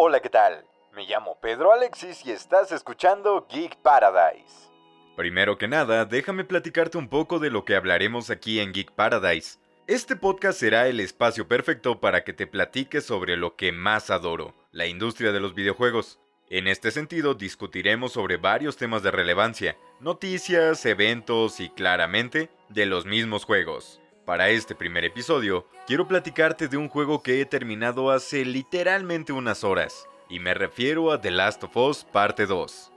Hola, ¿qué tal? Me llamo Pedro Alexis y estás escuchando Geek Paradise. Primero que nada, déjame platicarte un poco de lo que hablaremos aquí en Geek Paradise. Este podcast será el espacio perfecto para que te platiques sobre lo que más adoro, la industria de los videojuegos. En este sentido, discutiremos sobre varios temas de relevancia, noticias, eventos y claramente de los mismos juegos. Para este primer episodio, quiero platicarte de un juego que he terminado hace literalmente unas horas, y me refiero a The Last of Us Parte 2.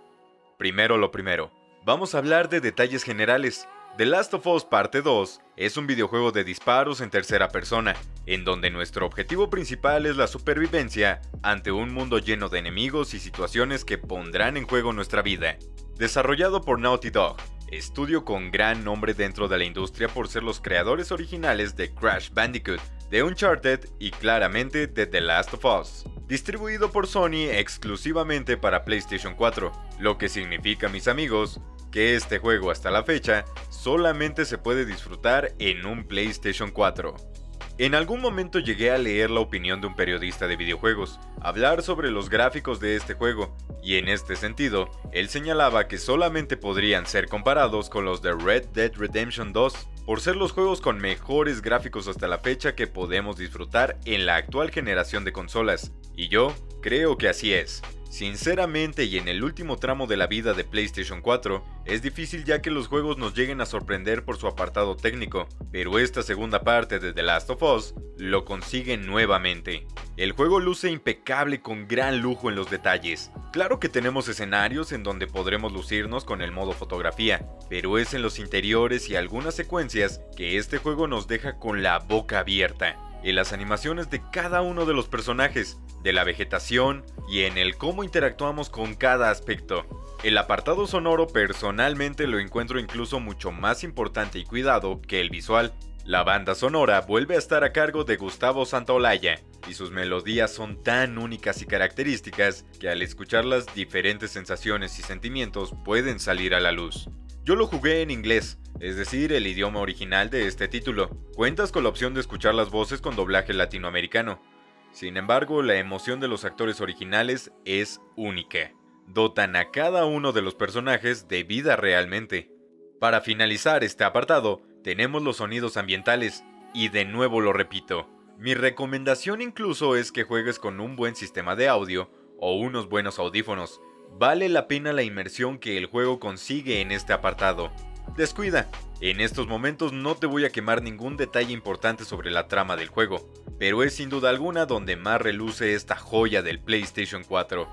Primero lo primero, vamos a hablar de detalles generales, The Last of Us Parte 2 es un videojuego de disparos en tercera persona, en donde nuestro objetivo principal es la supervivencia ante un mundo lleno de enemigos y situaciones que pondrán en juego nuestra vida. Desarrollado por Naughty Dog, estudio con gran nombre dentro de la industria por ser los creadores originales de Crash Bandicoot, de Uncharted y claramente de The Last of Us. Distribuido por Sony exclusivamente para PlayStation 4, lo que significa, mis amigos, que este juego hasta la fecha solamente se puede disfrutar en un PlayStation 4. En algún momento llegué a leer la opinión de un periodista de videojuegos, hablar sobre los gráficos de este juego, y en este sentido, él señalaba que solamente podrían ser comparados con los de Red Dead Redemption 2, por ser los juegos con mejores gráficos hasta la fecha que podemos disfrutar en la actual generación de consolas, y yo creo que así es. Sinceramente y en el último tramo de la vida de PlayStation 4, es difícil ya que los juegos nos lleguen a sorprender por su apartado técnico, pero esta segunda parte de The Last of Us lo consigue nuevamente. El juego luce impecable con gran lujo en los detalles. Claro que tenemos escenarios en donde podremos lucirnos con el modo fotografía, pero es en los interiores y algunas secuencias que este juego nos deja con la boca abierta en las animaciones de cada uno de los personajes, de la vegetación y en el cómo interactuamos con cada aspecto. El apartado sonoro personalmente lo encuentro incluso mucho más importante y cuidado que el visual. La banda sonora vuelve a estar a cargo de Gustavo Santaolalla, y sus melodías son tan únicas y características que al escucharlas diferentes sensaciones y sentimientos pueden salir a la luz. Yo lo jugué en inglés, es decir, el idioma original de este título. Cuentas con la opción de escuchar las voces con doblaje latinoamericano. Sin embargo, la emoción de los actores originales es única. Dotan a cada uno de los personajes de vida realmente. Para finalizar este apartado, tenemos los sonidos ambientales, y de nuevo lo repito, mi recomendación incluso es que juegues con un buen sistema de audio o unos buenos audífonos, Vale la pena la inmersión que el juego consigue en este apartado. Descuida, en estos momentos no te voy a quemar ningún detalle importante sobre la trama del juego, pero es sin duda alguna donde más reluce esta joya del PlayStation 4.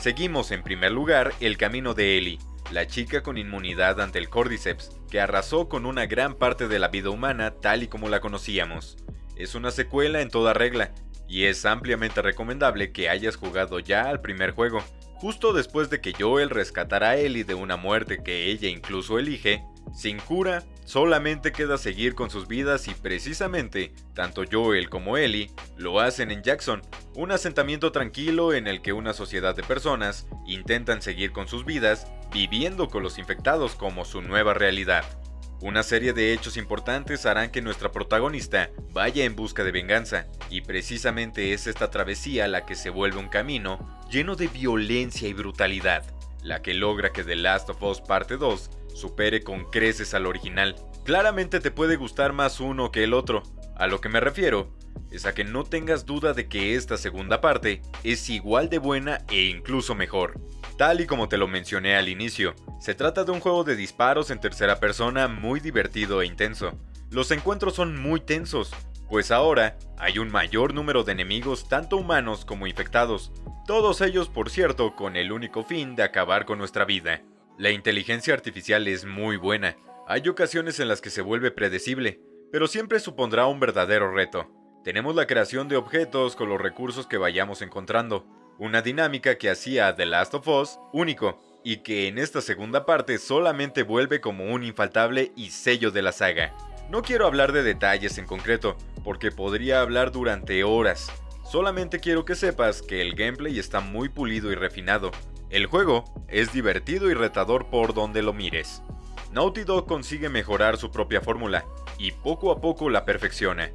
Seguimos en primer lugar el camino de Ellie, la chica con inmunidad ante el Cordyceps, que arrasó con una gran parte de la vida humana tal y como la conocíamos. Es una secuela en toda regla, y es ampliamente recomendable que hayas jugado ya al primer juego, Justo después de que Joel rescatara a Ellie de una muerte que ella incluso elige, sin cura, solamente queda seguir con sus vidas y precisamente, tanto Joel como Ellie lo hacen en Jackson, un asentamiento tranquilo en el que una sociedad de personas intentan seguir con sus vidas, viviendo con los infectados como su nueva realidad. Una serie de hechos importantes harán que nuestra protagonista vaya en busca de venganza, y precisamente es esta travesía la que se vuelve un camino lleno de violencia y brutalidad, la que logra que The Last of Us Parte 2 supere con creces al original. Claramente te puede gustar más uno que el otro, a lo que me refiero es a que no tengas duda de que esta segunda parte es igual de buena e incluso mejor. Tal y como te lo mencioné al inicio, se trata de un juego de disparos en tercera persona muy divertido e intenso. Los encuentros son muy tensos, pues ahora hay un mayor número de enemigos tanto humanos como infectados, todos ellos por cierto con el único fin de acabar con nuestra vida. La inteligencia artificial es muy buena, hay ocasiones en las que se vuelve predecible, pero siempre supondrá un verdadero reto. Tenemos la creación de objetos con los recursos que vayamos encontrando, una dinámica que hacía The Last of Us único y que en esta segunda parte solamente vuelve como un infaltable y sello de la saga. No quiero hablar de detalles en concreto, porque podría hablar durante horas. Solamente quiero que sepas que el gameplay está muy pulido y refinado. El juego es divertido y retador por donde lo mires. Naughty Dog consigue mejorar su propia fórmula y poco a poco la perfecciona.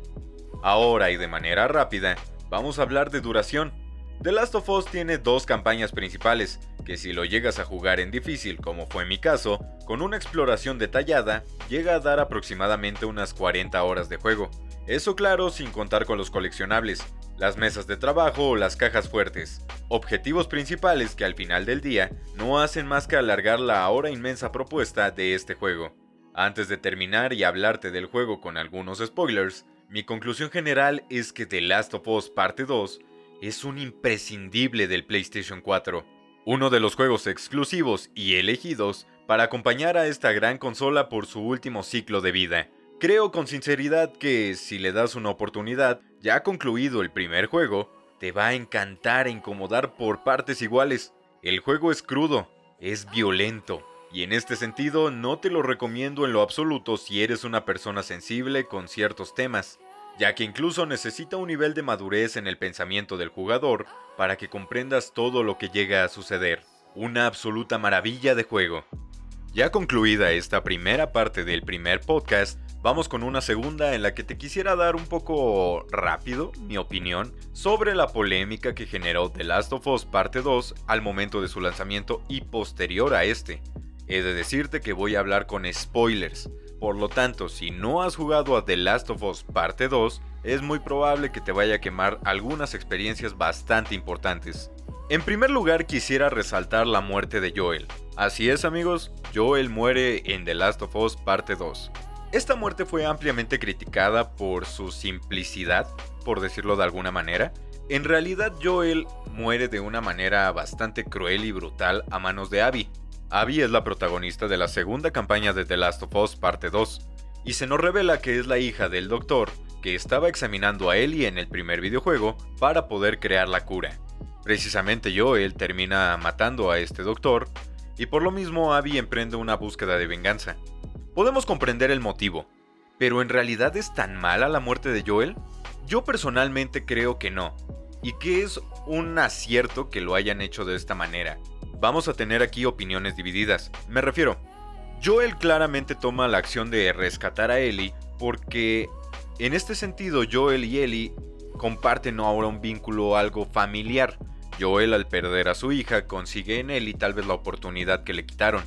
Ahora y de manera rápida, vamos a hablar de duración The Last of Us tiene dos campañas principales, que si lo llegas a jugar en difícil, como fue mi caso, con una exploración detallada, llega a dar aproximadamente unas 40 horas de juego. Eso claro sin contar con los coleccionables, las mesas de trabajo o las cajas fuertes, objetivos principales que al final del día no hacen más que alargar la ahora inmensa propuesta de este juego. Antes de terminar y hablarte del juego con algunos spoilers, mi conclusión general es que The Last of Us Parte 2 es un imprescindible del PlayStation 4, uno de los juegos exclusivos y elegidos para acompañar a esta gran consola por su último ciclo de vida. Creo con sinceridad que si le das una oportunidad, ya concluido el primer juego, te va a encantar incomodar por partes iguales. El juego es crudo, es violento, y en este sentido no te lo recomiendo en lo absoluto si eres una persona sensible con ciertos temas, ya que incluso necesita un nivel de madurez en el pensamiento del jugador para que comprendas todo lo que llega a suceder. Una absoluta maravilla de juego. Ya concluida esta primera parte del primer podcast, Vamos con una segunda en la que te quisiera dar un poco rápido mi opinión sobre la polémica que generó The Last of Us Parte 2 al momento de su lanzamiento y posterior a este. He de decirte que voy a hablar con spoilers, por lo tanto si no has jugado a The Last of Us Parte 2, es muy probable que te vaya a quemar algunas experiencias bastante importantes. En primer lugar quisiera resaltar la muerte de Joel. Así es amigos, Joel muere en The Last of Us Parte 2. Esta muerte fue ampliamente criticada por su simplicidad, por decirlo de alguna manera. En realidad Joel muere de una manera bastante cruel y brutal a manos de Abby. Abby es la protagonista de la segunda campaña de The Last of Us Parte 2, y se nos revela que es la hija del doctor que estaba examinando a Ellie en el primer videojuego para poder crear la cura. Precisamente Joel termina matando a este doctor, y por lo mismo Abby emprende una búsqueda de venganza. Podemos comprender el motivo, pero ¿en realidad es tan mala la muerte de Joel? Yo personalmente creo que no, y que es un acierto que lo hayan hecho de esta manera. Vamos a tener aquí opiniones divididas. Me refiero, Joel claramente toma la acción de rescatar a Ellie porque en este sentido Joel y Ellie comparten ahora un vínculo algo familiar. Joel al perder a su hija consigue en Ellie tal vez la oportunidad que le quitaron.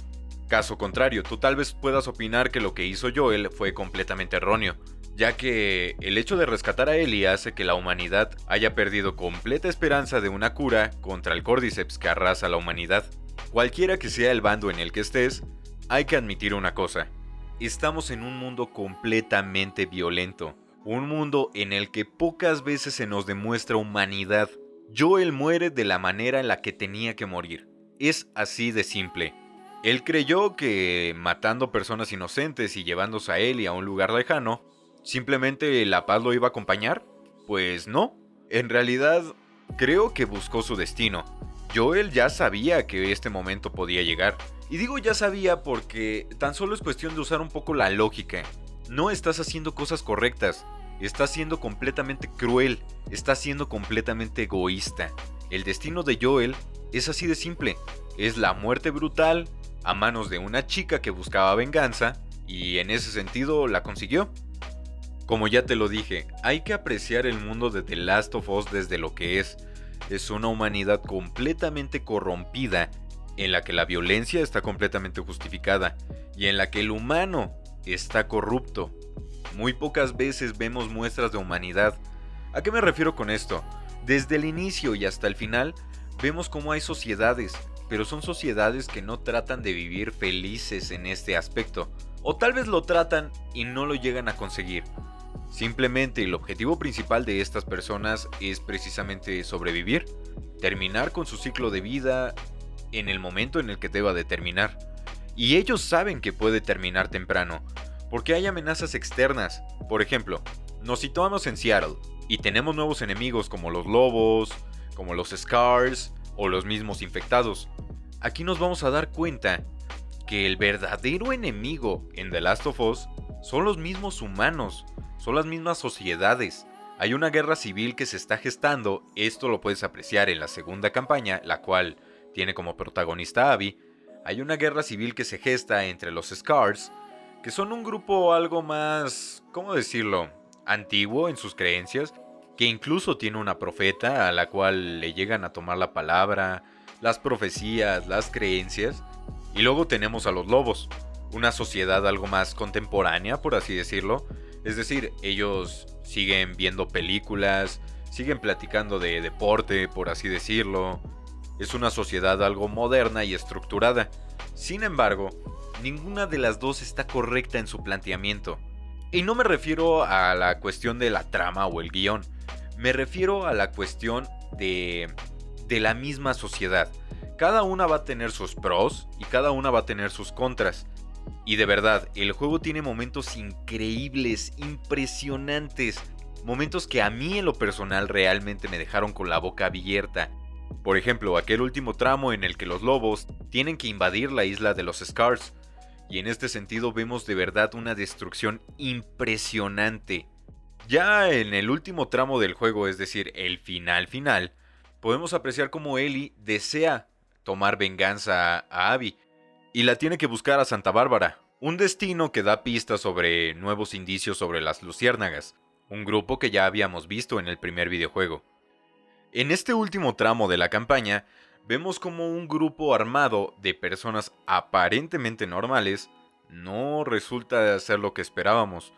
Caso contrario, tú tal vez puedas opinar que lo que hizo Joel fue completamente erróneo, ya que el hecho de rescatar a Ellie hace que la humanidad haya perdido completa esperanza de una cura contra el Cordyceps que arrasa a la humanidad. Cualquiera que sea el bando en el que estés, hay que admitir una cosa. Estamos en un mundo completamente violento, un mundo en el que pocas veces se nos demuestra humanidad. Joel muere de la manera en la que tenía que morir. Es así de simple. Él creyó que matando personas inocentes y llevándose a Ellie a un lugar lejano, simplemente la paz lo iba a acompañar. Pues no, en realidad creo que buscó su destino. Joel ya sabía que este momento podía llegar. Y digo ya sabía porque tan solo es cuestión de usar un poco la lógica. No estás haciendo cosas correctas, estás siendo completamente cruel, estás siendo completamente egoísta. El destino de Joel es así de simple, es la muerte brutal a manos de una chica que buscaba venganza y en ese sentido la consiguió. Como ya te lo dije, hay que apreciar el mundo de The Last of Us desde lo que es. Es una humanidad completamente corrompida, en la que la violencia está completamente justificada y en la que el humano está corrupto. Muy pocas veces vemos muestras de humanidad. ¿A qué me refiero con esto? Desde el inicio y hasta el final, vemos cómo hay sociedades, pero son sociedades que no tratan de vivir felices en este aspecto, o tal vez lo tratan y no lo llegan a conseguir. Simplemente el objetivo principal de estas personas es precisamente sobrevivir, terminar con su ciclo de vida en el momento en el que deba de terminar. Y ellos saben que puede terminar temprano, porque hay amenazas externas. Por ejemplo, nos situamos en Seattle y tenemos nuevos enemigos como los lobos, como los Scars, o los mismos infectados. Aquí nos vamos a dar cuenta que el verdadero enemigo en The Last of Us son los mismos humanos, son las mismas sociedades. Hay una guerra civil que se está gestando, esto lo puedes apreciar en la segunda campaña, la cual tiene como protagonista Abby. Hay una guerra civil que se gesta entre los Scars, que son un grupo algo más, ¿cómo decirlo?, antiguo en sus creencias, que incluso tiene una profeta a la cual le llegan a tomar la palabra, las profecías, las creencias. Y luego tenemos a los lobos, una sociedad algo más contemporánea, por así decirlo. Es decir, ellos siguen viendo películas, siguen platicando de deporte, por así decirlo. Es una sociedad algo moderna y estructurada. Sin embargo, ninguna de las dos está correcta en su planteamiento. Y no me refiero a la cuestión de la trama o el guion, me refiero a la cuestión de, de la misma sociedad. Cada una va a tener sus pros y cada una va a tener sus contras. Y de verdad, el juego tiene momentos increíbles, impresionantes, momentos que a mí en lo personal realmente me dejaron con la boca abierta. Por ejemplo, aquel último tramo en el que los lobos tienen que invadir la isla de los Scars, y en este sentido vemos de verdad una destrucción impresionante. Ya en el último tramo del juego, es decir, el final final, podemos apreciar cómo Ellie desea tomar venganza a Abby, y la tiene que buscar a Santa Bárbara, un destino que da pistas sobre nuevos indicios sobre las luciérnagas, un grupo que ya habíamos visto en el primer videojuego. En este último tramo de la campaña, vemos como un grupo armado de personas aparentemente normales no resulta ser lo que esperábamos.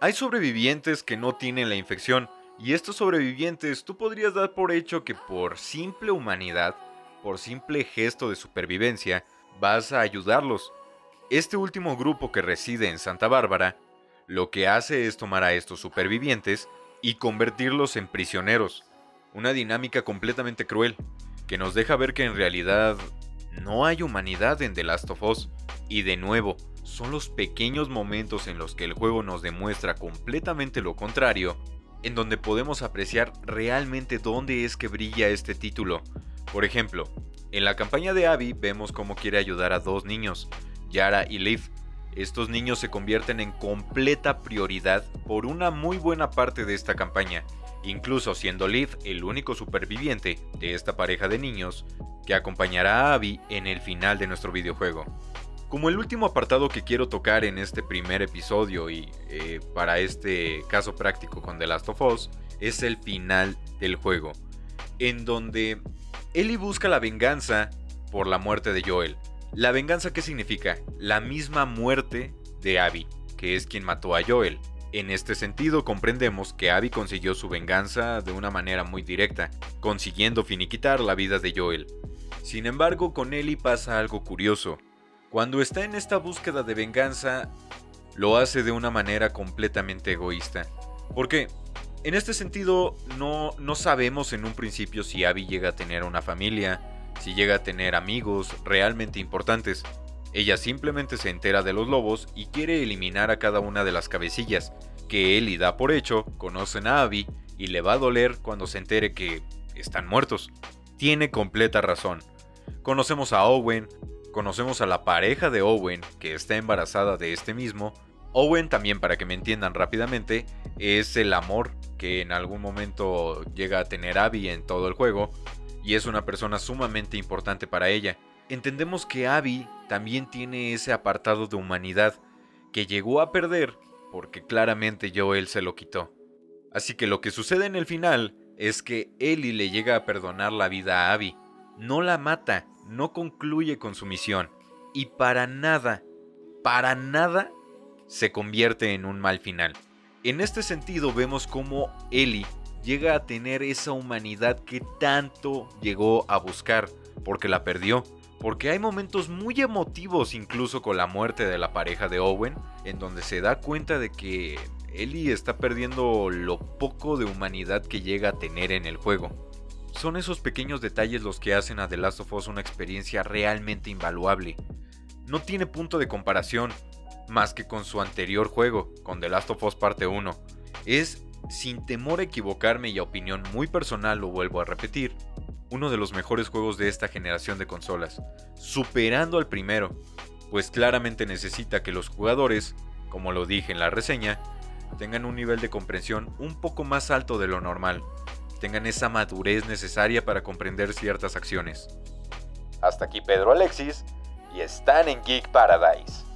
Hay sobrevivientes que no tienen la infección, y estos sobrevivientes tú podrías dar por hecho que por simple humanidad, por simple gesto de supervivencia, vas a ayudarlos. Este último grupo que reside en Santa Bárbara, lo que hace es tomar a estos supervivientes y convertirlos en prisioneros. Una dinámica completamente cruel, que nos deja ver que en realidad no hay humanidad en The Last of Us. Y de nuevo, son los pequeños momentos en los que el juego nos demuestra completamente lo contrario, en donde podemos apreciar realmente dónde es que brilla este título. Por ejemplo, en la campaña de Abby vemos cómo quiere ayudar a dos niños, Yara y Liv. Estos niños se convierten en completa prioridad por una muy buena parte de esta campaña, incluso siendo Liv el único superviviente de esta pareja de niños que acompañará a Abby en el final de nuestro videojuego. Como el último apartado que quiero tocar en este primer episodio y eh, para este caso práctico con The Last of Us es el final del juego, en donde Ellie busca la venganza por la muerte de Joel. ¿La venganza qué significa? La misma muerte de Abby, que es quien mató a Joel. En este sentido, comprendemos que Abby consiguió su venganza de una manera muy directa, consiguiendo finiquitar la vida de Joel. Sin embargo, con Ellie pasa algo curioso. Cuando está en esta búsqueda de venganza, lo hace de una manera completamente egoísta. ¿Por qué? En este sentido, no, no sabemos en un principio si Abby llega a tener una familia, si llega a tener amigos realmente importantes. Ella simplemente se entera de los lobos y quiere eliminar a cada una de las cabecillas, que él y da por hecho conocen a Abby y le va a doler cuando se entere que están muertos. Tiene completa razón. Conocemos a Owen, conocemos a la pareja de Owen, que está embarazada de este mismo. Owen también, para que me entiendan rápidamente, es el amor que en algún momento llega a tener Abby en todo el juego, y es una persona sumamente importante para ella entendemos que Abby también tiene ese apartado de humanidad que llegó a perder porque claramente Joel se lo quitó. Así que lo que sucede en el final es que Ellie le llega a perdonar la vida a Abby. No la mata, no concluye con su misión. Y para nada, para nada, se convierte en un mal final. En este sentido vemos cómo Ellie llega a tener esa humanidad que tanto llegó a buscar, porque la perdió porque hay momentos muy emotivos incluso con la muerte de la pareja de Owen, en donde se da cuenta de que Ellie está perdiendo lo poco de humanidad que llega a tener en el juego. Son esos pequeños detalles los que hacen a The Last of Us una experiencia realmente invaluable. No tiene punto de comparación más que con su anterior juego, con The Last of Us Parte 1. Es, sin temor a equivocarme y a opinión muy personal, lo vuelvo a repetir, uno de los mejores juegos de esta generación de consolas, superando al primero, pues claramente necesita que los jugadores, como lo dije en la reseña, tengan un nivel de comprensión un poco más alto de lo normal, tengan esa madurez necesaria para comprender ciertas acciones. Hasta aquí Pedro Alexis y están en Geek Paradise.